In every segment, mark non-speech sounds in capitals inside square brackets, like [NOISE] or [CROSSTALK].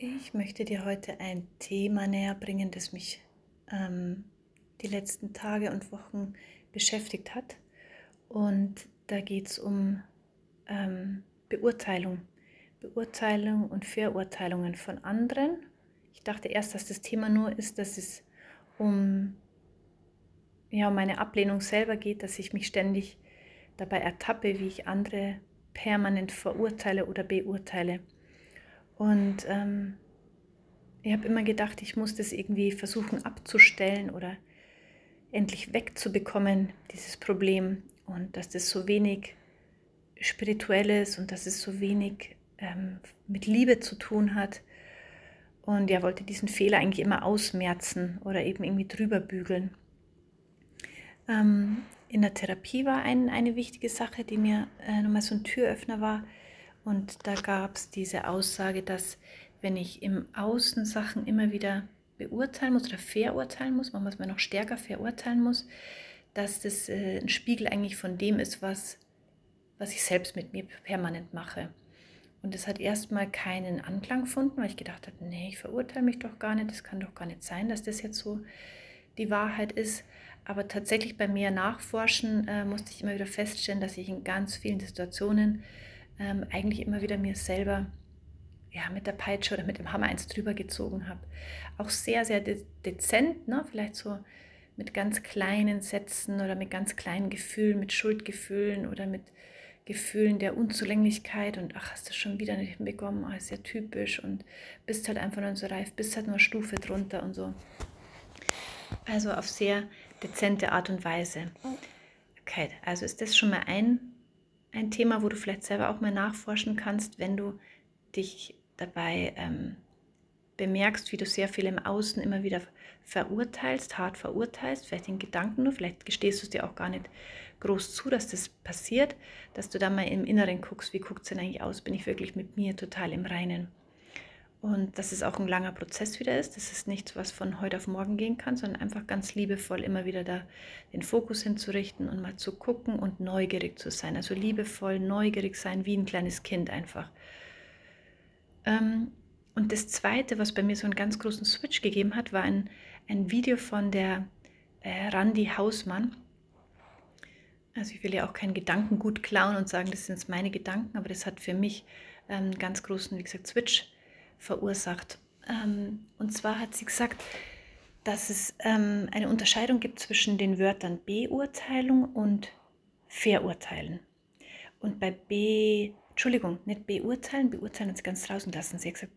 Ich möchte dir heute ein Thema näher bringen, das mich ähm, die letzten Tage und Wochen beschäftigt hat. Und da geht es um ähm, Beurteilung. Beurteilung und Verurteilungen von anderen. Ich dachte erst, dass das Thema nur ist, dass es um, ja, um meine Ablehnung selber geht, dass ich mich ständig dabei ertappe, wie ich andere permanent verurteile oder beurteile. Und ähm, ich habe immer gedacht, ich muss das irgendwie versuchen abzustellen oder endlich wegzubekommen, dieses Problem. Und dass das so wenig spirituell ist und dass es so wenig ähm, mit Liebe zu tun hat. Und er wollte diesen Fehler eigentlich immer ausmerzen oder eben irgendwie drüber bügeln. Ähm, in der Therapie war ein, eine wichtige Sache, die mir äh, nochmal so ein Türöffner war, und da gab es diese Aussage, dass wenn ich im Außen Sachen immer wieder beurteilen muss oder verurteilen muss, man muss man noch stärker verurteilen muss, dass das äh, ein Spiegel eigentlich von dem ist, was, was ich selbst mit mir permanent mache. Und das hat erstmal keinen Anklang gefunden, weil ich gedacht habe, nee, ich verurteile mich doch gar nicht, das kann doch gar nicht sein, dass das jetzt so die Wahrheit ist. Aber tatsächlich bei mir nachforschen äh, musste ich immer wieder feststellen, dass ich in ganz vielen Situationen ähm, eigentlich immer wieder mir selber ja, mit der Peitsche oder mit dem Hammer eins drüber gezogen habe. Auch sehr, sehr de dezent, ne? vielleicht so mit ganz kleinen Sätzen oder mit ganz kleinen Gefühlen, mit Schuldgefühlen oder mit Gefühlen der Unzulänglichkeit und ach, hast du schon wieder nicht hinbekommen, ach, ist ja typisch und bist halt einfach nur so reif, bist halt nur Stufe drunter und so. Also auf sehr dezente Art und Weise. Okay, also ist das schon mal ein ein Thema, wo du vielleicht selber auch mal nachforschen kannst, wenn du dich dabei ähm, bemerkst, wie du sehr viel im Außen immer wieder verurteilst, hart verurteilst, vielleicht in Gedanken nur, vielleicht gestehst du es dir auch gar nicht groß zu, dass das passiert, dass du da mal im Inneren guckst, wie guckt es denn eigentlich aus, bin ich wirklich mit mir total im Reinen. Und dass es auch ein langer Prozess wieder ist. Das ist nichts, was von heute auf morgen gehen kann, sondern einfach ganz liebevoll immer wieder da den Fokus hinzurichten und mal zu gucken und neugierig zu sein. Also liebevoll, neugierig sein, wie ein kleines Kind einfach. Ähm, und das Zweite, was bei mir so einen ganz großen Switch gegeben hat, war ein, ein Video von der äh, Randy Hausmann. Also ich will ja auch keinen Gedankengut klauen und sagen, das sind meine Gedanken, aber das hat für mich einen ähm, ganz großen, wie gesagt, Switch verursacht. Ähm, und zwar hat sie gesagt, dass es ähm, eine Unterscheidung gibt zwischen den Wörtern Beurteilung und Verurteilen. Und bei B, Entschuldigung, nicht beurteilen, beurteilen uns ganz draußen lassen. Sie hat gesagt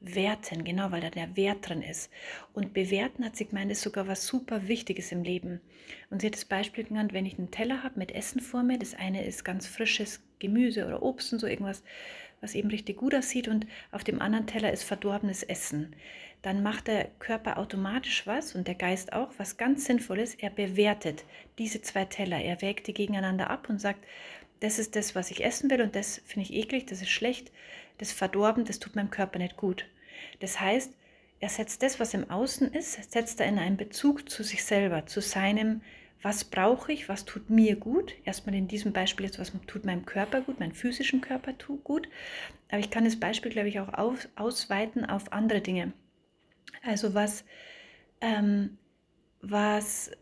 bewerten, genau, weil da der Wert drin ist. Und bewerten hat sie gemeint, ist sogar was super Wichtiges im Leben. Und sie hat das Beispiel genannt, wenn ich einen Teller habe mit Essen vor mir, das eine ist ganz frisches Gemüse oder Obst und so irgendwas, was eben richtig gut aussieht und auf dem anderen Teller ist verdorbenes Essen. Dann macht der Körper automatisch was und der Geist auch, was ganz Sinnvolles. Er bewertet diese zwei Teller. Er wägt die gegeneinander ab und sagt, das ist das, was ich essen will und das finde ich eklig, das ist schlecht, das ist verdorben, das tut meinem Körper nicht gut. Das heißt, er setzt das, was im Außen ist, setzt er in einen Bezug zu sich selber, zu seinem was brauche ich, was tut mir gut. Erstmal in diesem Beispiel jetzt, was tut meinem Körper gut, meinem physischen Körper tut gut. Aber ich kann das Beispiel, glaube ich, auch auf, ausweiten auf andere Dinge. Also was, ähm, was,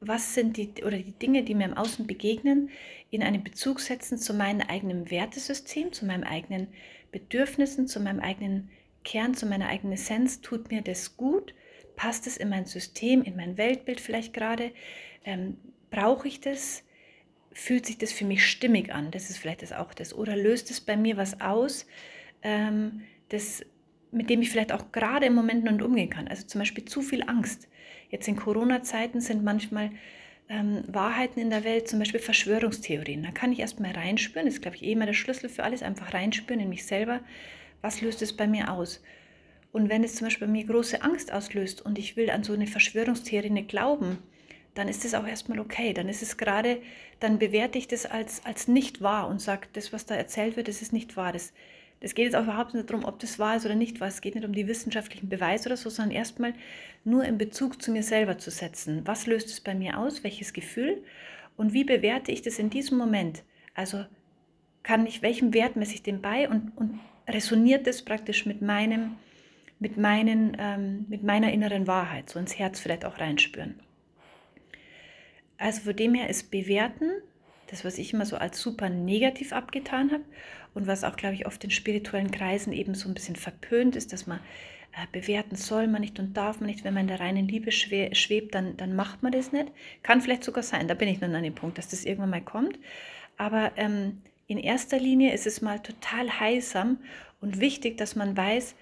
was sind die oder die Dinge, die mir im Außen begegnen, in einen Bezug setzen zu meinem eigenen Wertesystem, zu meinen eigenen Bedürfnissen, zu meinem eigenen Kern, zu meiner eigenen Essenz, tut mir das gut Passt es in mein System, in mein Weltbild vielleicht gerade? Ähm, Brauche ich das? Fühlt sich das für mich stimmig an? Das ist vielleicht das auch das. Oder löst es bei mir was aus, ähm, das, mit dem ich vielleicht auch gerade im Moment noch nicht umgehen kann? Also zum Beispiel zu viel Angst. Jetzt in Corona-Zeiten sind manchmal ähm, Wahrheiten in der Welt, zum Beispiel Verschwörungstheorien. Da kann ich erstmal reinspüren, das ist, glaube ich, eh immer der Schlüssel für alles, einfach reinspüren in mich selber. Was löst es bei mir aus? Und wenn es zum Beispiel bei mir große Angst auslöst und ich will an so eine Verschwörungstheorie nicht glauben, dann ist es auch erstmal okay. Dann ist es gerade, dann bewerte ich das als, als nicht wahr und sage, das, was da erzählt wird, das ist nicht wahr. Das, das geht jetzt auch überhaupt nicht darum, ob das wahr ist oder nicht wahr. Es geht nicht um die wissenschaftlichen Beweise oder so, sondern erstmal nur in Bezug zu mir selber zu setzen. Was löst es bei mir aus? Welches Gefühl? Und wie bewerte ich das in diesem Moment? Also kann ich, welchem Wert messe ich dem bei und, und resoniert es praktisch mit meinem, mit, meinen, ähm, mit meiner inneren Wahrheit, so ins Herz vielleicht auch reinspüren. Also von dem her ist Bewerten, das, was ich immer so als super negativ abgetan habe und was auch, glaube ich, oft in spirituellen Kreisen eben so ein bisschen verpönt ist, dass man äh, bewerten soll man nicht und darf man nicht. Wenn man in der reinen Liebe schwebt, dann, dann macht man das nicht. Kann vielleicht sogar sein, da bin ich nun an dem Punkt, dass das irgendwann mal kommt. Aber ähm, in erster Linie ist es mal total heilsam und wichtig, dass man weiß,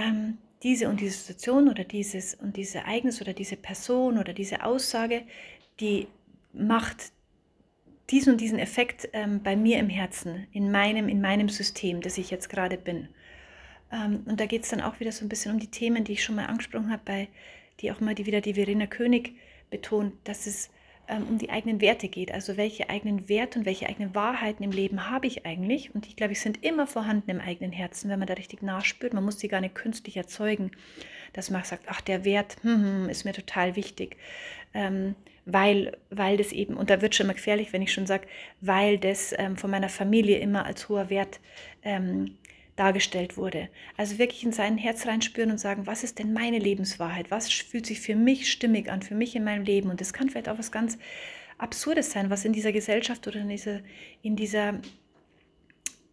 ähm, diese und diese Situation oder dieses und dieses Ereignis oder diese Person oder diese Aussage, die macht diesen und diesen Effekt ähm, bei mir im Herzen, in meinem, in meinem System, das ich jetzt gerade bin. Ähm, und da geht es dann auch wieder so ein bisschen um die Themen, die ich schon mal angesprochen habe, bei die auch mal die wieder die Verena König betont, dass es ähm, um die eigenen Werte geht. Also welche eigenen Werte und welche eigenen Wahrheiten im Leben habe ich eigentlich? Und die, glaube ich, sind immer vorhanden im eigenen Herzen, wenn man da richtig nachspürt. Man muss sie gar nicht künstlich erzeugen, dass man sagt, ach, der Wert hm, hm, ist mir total wichtig. Ähm, weil, weil das eben, und da wird schon mal gefährlich, wenn ich schon sage, weil das ähm, von meiner Familie immer als hoher Wert ähm, dargestellt wurde. Also wirklich in sein Herz reinspüren und sagen, was ist denn meine Lebenswahrheit? Was fühlt sich für mich stimmig an, für mich in meinem Leben? Und das kann vielleicht auch was ganz Absurdes sein, was in dieser Gesellschaft oder in dieser, in dieser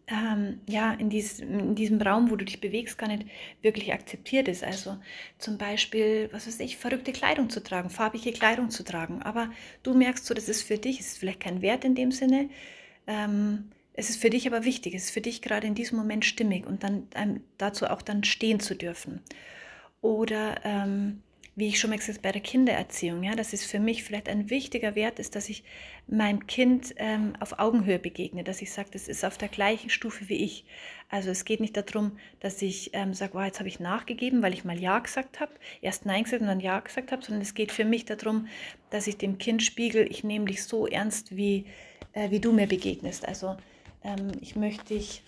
ähm, ja, in, dies, in diesem Raum, wo du dich bewegst, gar nicht wirklich akzeptiert ist. Also zum Beispiel, was weiß ich, verrückte Kleidung zu tragen, farbige Kleidung zu tragen. Aber du merkst so, das ist für dich, ist vielleicht kein Wert in dem Sinne. Ähm, es ist für dich aber wichtig, es ist für dich gerade in diesem Moment stimmig und dann ähm, dazu auch dann stehen zu dürfen. Oder ähm, wie ich schon mal gesagt habe, bei der Kindererziehung, ja, dass es für mich vielleicht ein wichtiger Wert ist, dass ich meinem Kind ähm, auf Augenhöhe begegne, dass ich sage, das ist auf der gleichen Stufe wie ich. Also es geht nicht darum, dass ich ähm, sage, wow, jetzt habe ich nachgegeben, weil ich mal Ja gesagt habe, erst Nein gesagt und dann Ja gesagt habe, sondern es geht für mich darum, dass ich dem Kind spiegel, ich nehme dich so ernst, wie, äh, wie du mir begegnest. Also ähm, ich, möchte ich,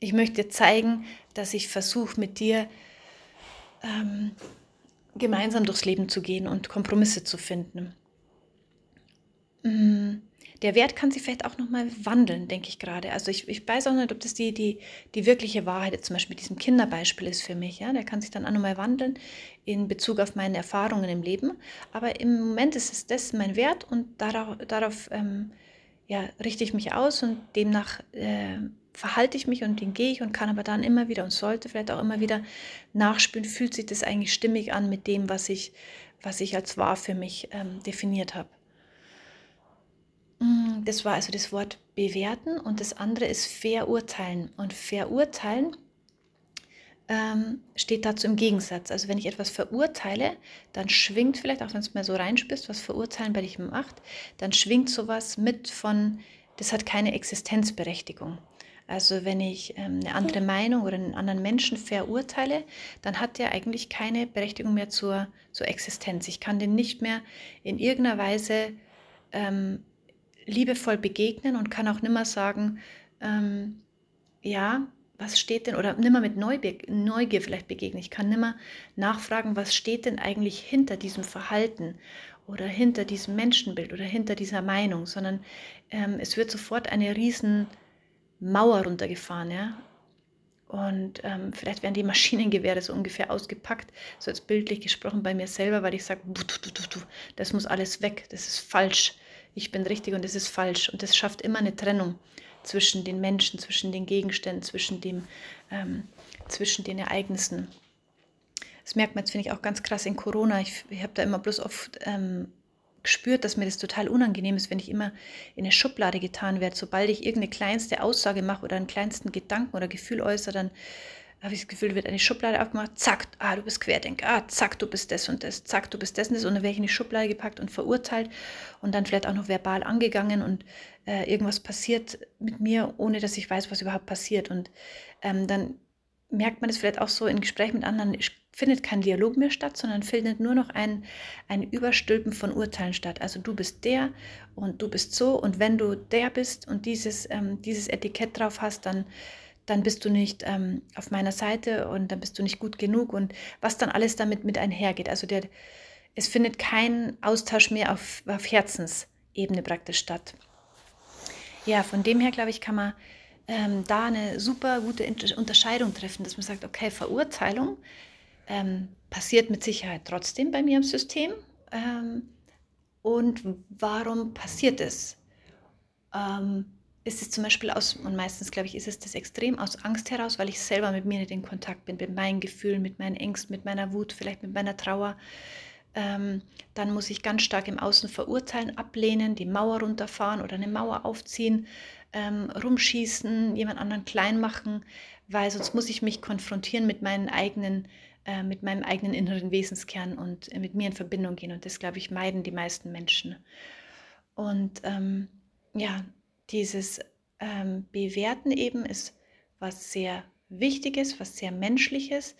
ich möchte zeigen, dass ich versuche mit dir ähm, gemeinsam durchs Leben zu gehen und Kompromisse zu finden. Mm, der Wert kann sich vielleicht auch nochmal wandeln, denke ich gerade. Also ich, ich weiß auch nicht, ob das die, die, die wirkliche Wahrheit zum Beispiel mit diesem Kinderbeispiel ist für mich. Ja? Der kann sich dann auch nochmal wandeln in Bezug auf meine Erfahrungen im Leben. Aber im Moment ist es das mein Wert und darauf, darauf ähm, ja, richte ich mich aus und demnach äh, verhalte ich mich und den gehe ich und kann aber dann immer wieder und sollte vielleicht auch immer wieder nachspüren, fühlt sich das eigentlich stimmig an mit dem, was ich, was ich als wahr für mich ähm, definiert habe. Mm, das war also das Wort bewerten und das andere ist verurteilen. Und verurteilen ähm, steht dazu im Gegensatz. Also wenn ich etwas verurteile, dann schwingt vielleicht, auch wenn es mal so reinspürst, was verurteilen bei dich macht, dann schwingt sowas mit von, das hat keine Existenzberechtigung. Also wenn ich ähm, eine andere Meinung oder einen anderen Menschen verurteile, dann hat der eigentlich keine Berechtigung mehr zur, zur Existenz. Ich kann den nicht mehr in irgendeiner Weise ähm, liebevoll begegnen und kann auch nimmer sagen, ähm, ja, was steht denn, oder nimmer mit Neugier vielleicht begegnen. Ich kann nimmer nachfragen, was steht denn eigentlich hinter diesem Verhalten oder hinter diesem Menschenbild oder hinter dieser Meinung, sondern ähm, es wird sofort eine riesen Mauer runtergefahren, ja. Und ähm, vielleicht werden die [LAUGHS] Maschinengewehre so ungefähr ausgepackt, so als bildlich gesprochen bei mir selber, weil ich sage, das muss alles weg, das ist falsch. Ich bin richtig und das ist falsch. Und das schafft immer eine Trennung zwischen den Menschen, zwischen den Gegenständen, zwischen, dem, ähm, zwischen den Ereignissen. Das merkt man jetzt, finde ich, auch ganz krass in Corona. Ich, ich habe da immer bloß oft ähm, gespürt, dass mir das total unangenehm ist, wenn ich immer in eine Schublade getan werde. Sobald ich irgendeine kleinste Aussage mache oder einen kleinsten Gedanken oder Gefühl äußere, dann habe ich das Gefühl, wird eine Schublade aufgemacht, zack, ah, du bist Querdenker, ah, zack, du bist das und das, zack, du bist das und das. Und dann werde ich in die Schublade gepackt und verurteilt und dann vielleicht auch noch verbal angegangen und äh, irgendwas passiert mit mir, ohne dass ich weiß, was überhaupt passiert. Und ähm, dann merkt man es vielleicht auch so in Gesprächen mit anderen, findet kein Dialog mehr statt, sondern findet nur noch ein, ein Überstülpen von Urteilen statt. Also du bist der und du bist so und wenn du der bist und dieses, ähm, dieses Etikett drauf hast, dann dann bist du nicht ähm, auf meiner Seite und dann bist du nicht gut genug und was dann alles damit mit einhergeht. Also der, es findet kein Austausch mehr auf, auf Herzensebene praktisch statt. Ja, von dem her, glaube ich, kann man ähm, da eine super gute Unterscheidung treffen, dass man sagt, okay, Verurteilung ähm, passiert mit Sicherheit trotzdem bei mir im System. Ähm, und warum passiert es? Ist es zum Beispiel aus, und meistens glaube ich, ist es das extrem aus Angst heraus, weil ich selber mit mir nicht in Kontakt bin, mit meinen Gefühlen, mit meinen Ängsten, mit meiner Wut, vielleicht mit meiner Trauer. Ähm, dann muss ich ganz stark im Außen verurteilen, ablehnen, die Mauer runterfahren oder eine Mauer aufziehen, ähm, rumschießen, jemand anderen klein machen, weil sonst muss ich mich konfrontieren mit meinen eigenen äh, mit meinem eigenen inneren Wesenskern und mit mir in Verbindung gehen. Und das, glaube ich, meiden die meisten Menschen. Und ähm, ja, dieses ähm, Bewerten eben ist was sehr Wichtiges, was sehr Menschliches,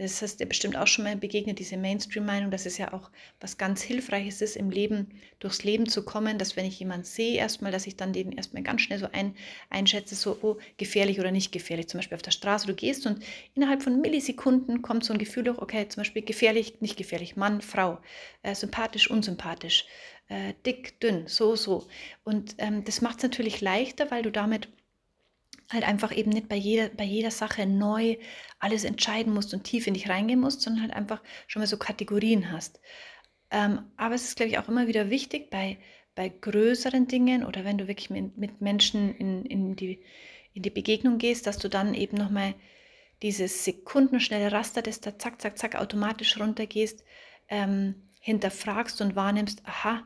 das hast dir bestimmt auch schon mal begegnet, diese Mainstream-Meinung, dass es ja auch was ganz Hilfreiches ist, im Leben durchs Leben zu kommen, dass wenn ich jemanden sehe, erstmal, dass ich dann den erstmal ganz schnell so ein, einschätze, so, oh, gefährlich oder nicht gefährlich. Zum Beispiel auf der Straße, du gehst und innerhalb von Millisekunden kommt so ein Gefühl durch, okay, zum Beispiel gefährlich, nicht gefährlich, Mann, Frau, äh, sympathisch, unsympathisch, äh, dick, dünn, so, so. Und ähm, das macht es natürlich leichter, weil du damit halt einfach eben nicht bei jeder, bei jeder Sache neu alles entscheiden musst und tief in dich reingehen musst, sondern halt einfach schon mal so Kategorien hast. Ähm, aber es ist, glaube ich, auch immer wieder wichtig bei, bei größeren Dingen oder wenn du wirklich mit, mit Menschen in, in, die, in die Begegnung gehst, dass du dann eben nochmal dieses sekundenschnelle Raster, das da zack, zack, zack automatisch runtergehst, ähm, hinterfragst und wahrnimmst, aha,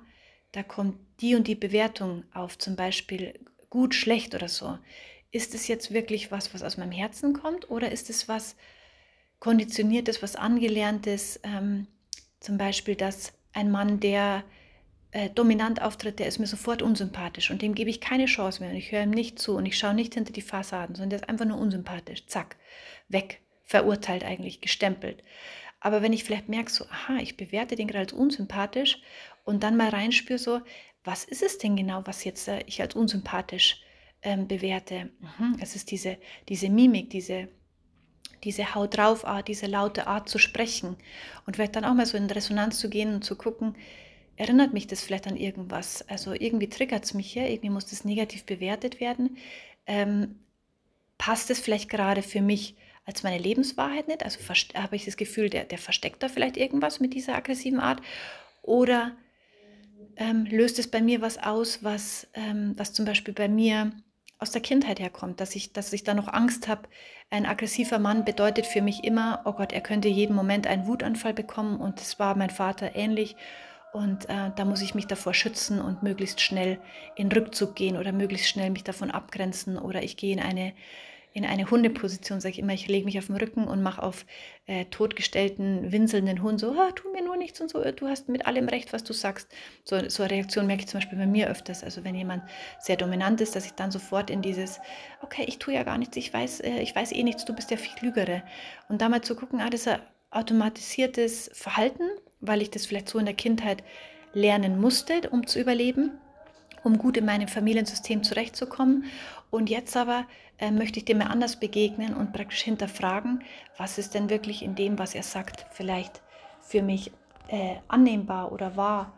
da kommt die und die Bewertung auf, zum Beispiel gut, schlecht oder so ist es jetzt wirklich was, was aus meinem Herzen kommt oder ist es was Konditioniertes, was Angelerntes? Ähm, zum Beispiel, dass ein Mann, der äh, dominant auftritt, der ist mir sofort unsympathisch und dem gebe ich keine Chance mehr und ich höre ihm nicht zu und ich schaue nicht hinter die Fassaden, sondern der ist einfach nur unsympathisch. Zack, weg, verurteilt eigentlich, gestempelt. Aber wenn ich vielleicht merke, so, aha, ich bewerte den gerade als unsympathisch und dann mal reinspüre, so, was ist es denn genau, was jetzt äh, ich als unsympathisch ähm, bewerte. Mhm. Es ist diese, diese Mimik, diese, diese Haut drauf Art, diese laute Art zu sprechen. Und vielleicht dann auch mal so in Resonanz zu gehen und zu gucken, erinnert mich das vielleicht an irgendwas? Also irgendwie triggert es mich hier, irgendwie muss das negativ bewertet werden. Ähm, passt es vielleicht gerade für mich als meine Lebenswahrheit nicht? Also habe ich das Gefühl, der, der versteckt da vielleicht irgendwas mit dieser aggressiven Art? Oder ähm, löst es bei mir was aus, was, ähm, was zum Beispiel bei mir aus der Kindheit herkommt, dass ich, dass ich da noch Angst habe. Ein aggressiver Mann bedeutet für mich immer, oh Gott, er könnte jeden Moment einen Wutanfall bekommen und das war mein Vater ähnlich. Und äh, da muss ich mich davor schützen und möglichst schnell in Rückzug gehen oder möglichst schnell mich davon abgrenzen oder ich gehe in eine in eine Hundeposition, sage ich immer, ich lege mich auf den Rücken und mache auf äh, totgestellten, winselnden Hund so, ah, tu mir nur nichts und so, du hast mit allem recht, was du sagst. So, so eine Reaktion merke ich zum Beispiel bei mir öfters. Also wenn jemand sehr dominant ist, dass ich dann sofort in dieses, okay, ich tue ja gar nichts, ich weiß, äh, ich weiß eh nichts, du bist der viel Klügere. Und da mal zu gucken, ah, das ist ein automatisiertes Verhalten, weil ich das vielleicht so in der Kindheit lernen musste, um zu überleben um gut in meinem Familiensystem zurechtzukommen. Und jetzt aber äh, möchte ich dem mal anders begegnen und praktisch hinterfragen, was ist denn wirklich in dem, was er sagt, vielleicht für mich äh, annehmbar oder wahr?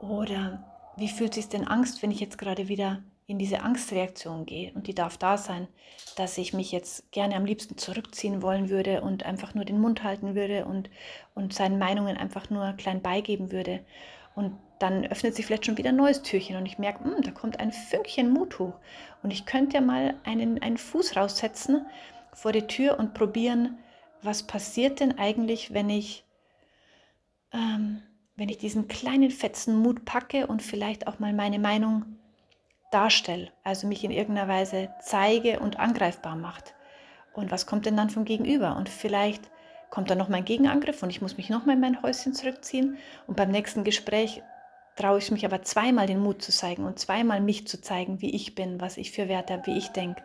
Oder wie fühlt sich denn Angst, wenn ich jetzt gerade wieder in diese Angstreaktion gehe? Und die darf da sein, dass ich mich jetzt gerne am liebsten zurückziehen wollen würde und einfach nur den Mund halten würde und, und seinen Meinungen einfach nur klein beigeben würde. Und dann öffnet sich vielleicht schon wieder ein neues Türchen und ich merke, hm, da kommt ein Fünkchen Mut hoch. Und ich könnte ja mal einen, einen Fuß raussetzen vor die Tür und probieren, was passiert denn eigentlich, wenn ich, ähm, wenn ich diesen kleinen fetzen Mut packe und vielleicht auch mal meine Meinung darstelle, also mich in irgendeiner Weise zeige und angreifbar macht. Und was kommt denn dann vom Gegenüber? Und vielleicht kommt dann noch mein Gegenangriff und ich muss mich noch mal in mein Häuschen zurückziehen. Und beim nächsten Gespräch traue ich mich aber zweimal den Mut zu zeigen und zweimal mich zu zeigen, wie ich bin, was ich für Werte habe, wie ich denke.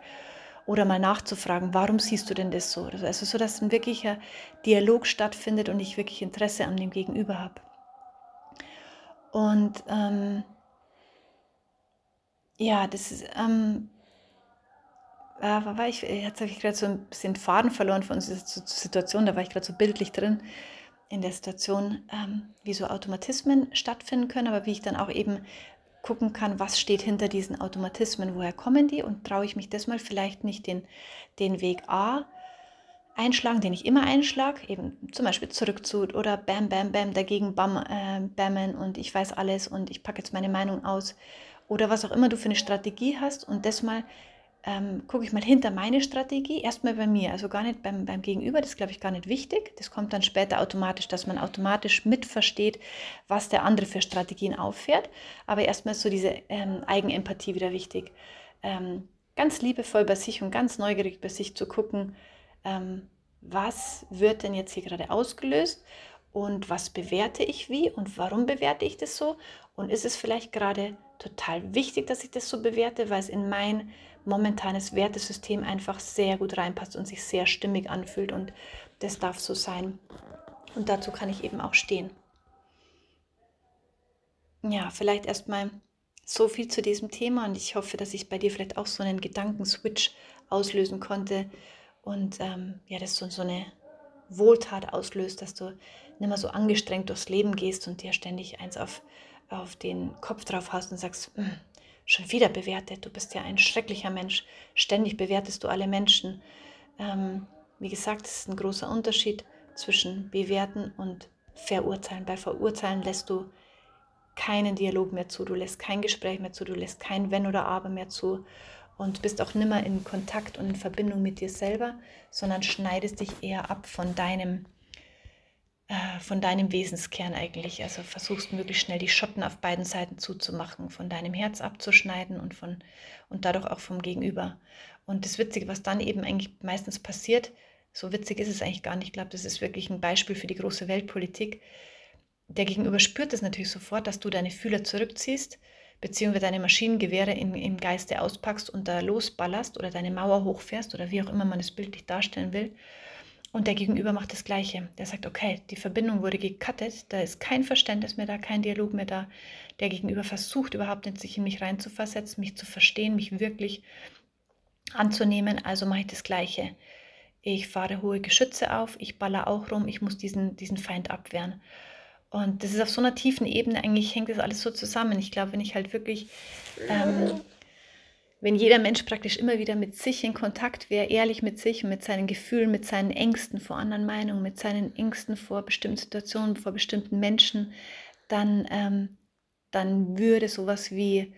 Oder mal nachzufragen, warum siehst du denn das so? Also so, dass ein wirklicher Dialog stattfindet und ich wirklich Interesse an dem Gegenüber habe. Und ähm, ja, das ist, ähm, äh, war ich, jetzt habe ich gerade so ein bisschen Faden verloren von unserer Situation, da war ich gerade so bildlich drin in der Situation, ähm, wie so Automatismen stattfinden können, aber wie ich dann auch eben gucken kann, was steht hinter diesen Automatismen, woher kommen die und traue ich mich das mal vielleicht nicht den, den Weg A einschlagen, den ich immer einschlage, eben zum Beispiel zurückzut oder bam, bam, bam, dagegen bam, äh, bammen und ich weiß alles und ich packe jetzt meine Meinung aus oder was auch immer du für eine Strategie hast und das mal ähm, gucke ich mal hinter meine Strategie, erstmal bei mir, also gar nicht beim, beim Gegenüber, das glaube ich gar nicht wichtig. Das kommt dann später automatisch, dass man automatisch mitversteht, was der andere für Strategien auffährt. Aber erstmal ist so diese ähm, Eigenempathie wieder wichtig. Ähm, ganz liebevoll bei sich und ganz neugierig bei sich zu gucken, ähm, was wird denn jetzt hier gerade ausgelöst und was bewerte ich wie und warum bewerte ich das so und ist es vielleicht gerade total wichtig, dass ich das so bewerte, weil es in mein momentanes Wertesystem einfach sehr gut reinpasst und sich sehr stimmig anfühlt und das darf so sein. Und dazu kann ich eben auch stehen. Ja, vielleicht erstmal so viel zu diesem Thema und ich hoffe, dass ich bei dir vielleicht auch so einen Gedankenswitch auslösen konnte und ähm, ja, das so, so eine Wohltat auslöst, dass du nicht mehr so angestrengt durchs Leben gehst und dir ständig eins auf, auf den Kopf drauf hast und sagst, hm, schon wieder bewertet, du bist ja ein schrecklicher Mensch, ständig bewertest du alle Menschen. Ähm, wie gesagt, es ist ein großer Unterschied zwischen bewerten und verurteilen. Bei verurteilen lässt du keinen Dialog mehr zu, du lässt kein Gespräch mehr zu, du lässt kein Wenn oder Aber mehr zu. Und bist auch nimmer in Kontakt und in Verbindung mit dir selber, sondern schneidest dich eher ab von deinem, äh, von deinem Wesenskern eigentlich. Also versuchst möglichst schnell die Schotten auf beiden Seiten zuzumachen, von deinem Herz abzuschneiden und, von, und dadurch auch vom Gegenüber. Und das Witzige, was dann eben eigentlich meistens passiert, so witzig ist es eigentlich gar nicht, ich glaube, das ist wirklich ein Beispiel für die große Weltpolitik. Der Gegenüber spürt es natürlich sofort, dass du deine Fühler zurückziehst beziehungsweise deine Maschinengewehre in, im Geiste auspackst und da losballerst oder deine Mauer hochfährst oder wie auch immer man es bildlich darstellen will. Und der Gegenüber macht das Gleiche. Der sagt, okay, die Verbindung wurde gecuttet, da ist kein Verständnis mehr da, kein Dialog mehr da. Der Gegenüber versucht überhaupt nicht, sich in mich reinzuversetzen, mich zu verstehen, mich wirklich anzunehmen. Also mache ich das Gleiche. Ich fahre hohe Geschütze auf, ich baller auch rum, ich muss diesen, diesen Feind abwehren. Und das ist auf so einer tiefen Ebene, eigentlich hängt das alles so zusammen. Ich glaube, wenn ich halt wirklich, ähm, wenn jeder Mensch praktisch immer wieder mit sich in Kontakt wäre, ehrlich mit sich mit seinen Gefühlen, mit seinen Ängsten vor anderen Meinungen, mit seinen Ängsten vor bestimmten Situationen, vor bestimmten Menschen, dann, ähm, dann würde sowas wie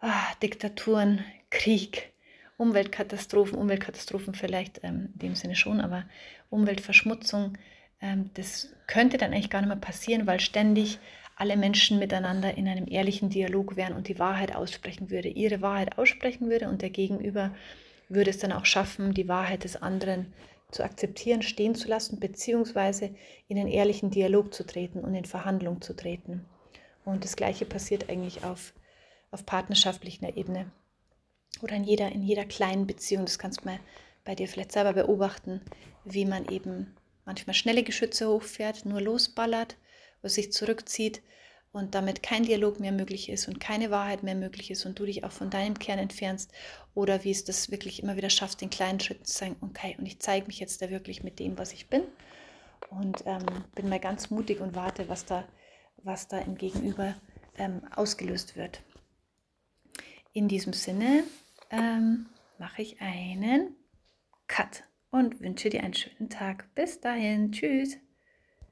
ah, Diktaturen, Krieg, Umweltkatastrophen, Umweltkatastrophen vielleicht ähm, in dem Sinne schon, aber Umweltverschmutzung, ähm, das könnte dann eigentlich gar nicht mehr passieren, weil ständig alle Menschen miteinander in einem ehrlichen Dialog wären und die Wahrheit aussprechen würde, ihre Wahrheit aussprechen würde und der Gegenüber würde es dann auch schaffen, die Wahrheit des anderen zu akzeptieren, stehen zu lassen, beziehungsweise in einen ehrlichen Dialog zu treten und in Verhandlung zu treten. Und das Gleiche passiert eigentlich auf, auf partnerschaftlicher Ebene oder in jeder, in jeder kleinen Beziehung. Das kannst du mal bei dir vielleicht selber beobachten, wie man eben manchmal schnelle Geschütze hochfährt, nur losballert, was sich zurückzieht und damit kein Dialog mehr möglich ist und keine Wahrheit mehr möglich ist und du dich auch von deinem Kern entfernst oder wie es das wirklich immer wieder schafft, in kleinen Schritten zu sagen, okay, und ich zeige mich jetzt da wirklich mit dem, was ich bin und ähm, bin mal ganz mutig und warte, was da, was da im Gegenüber ähm, ausgelöst wird. In diesem Sinne ähm, mache ich einen Cut und wünsche dir einen schönen Tag. Bis dahin, tschüss.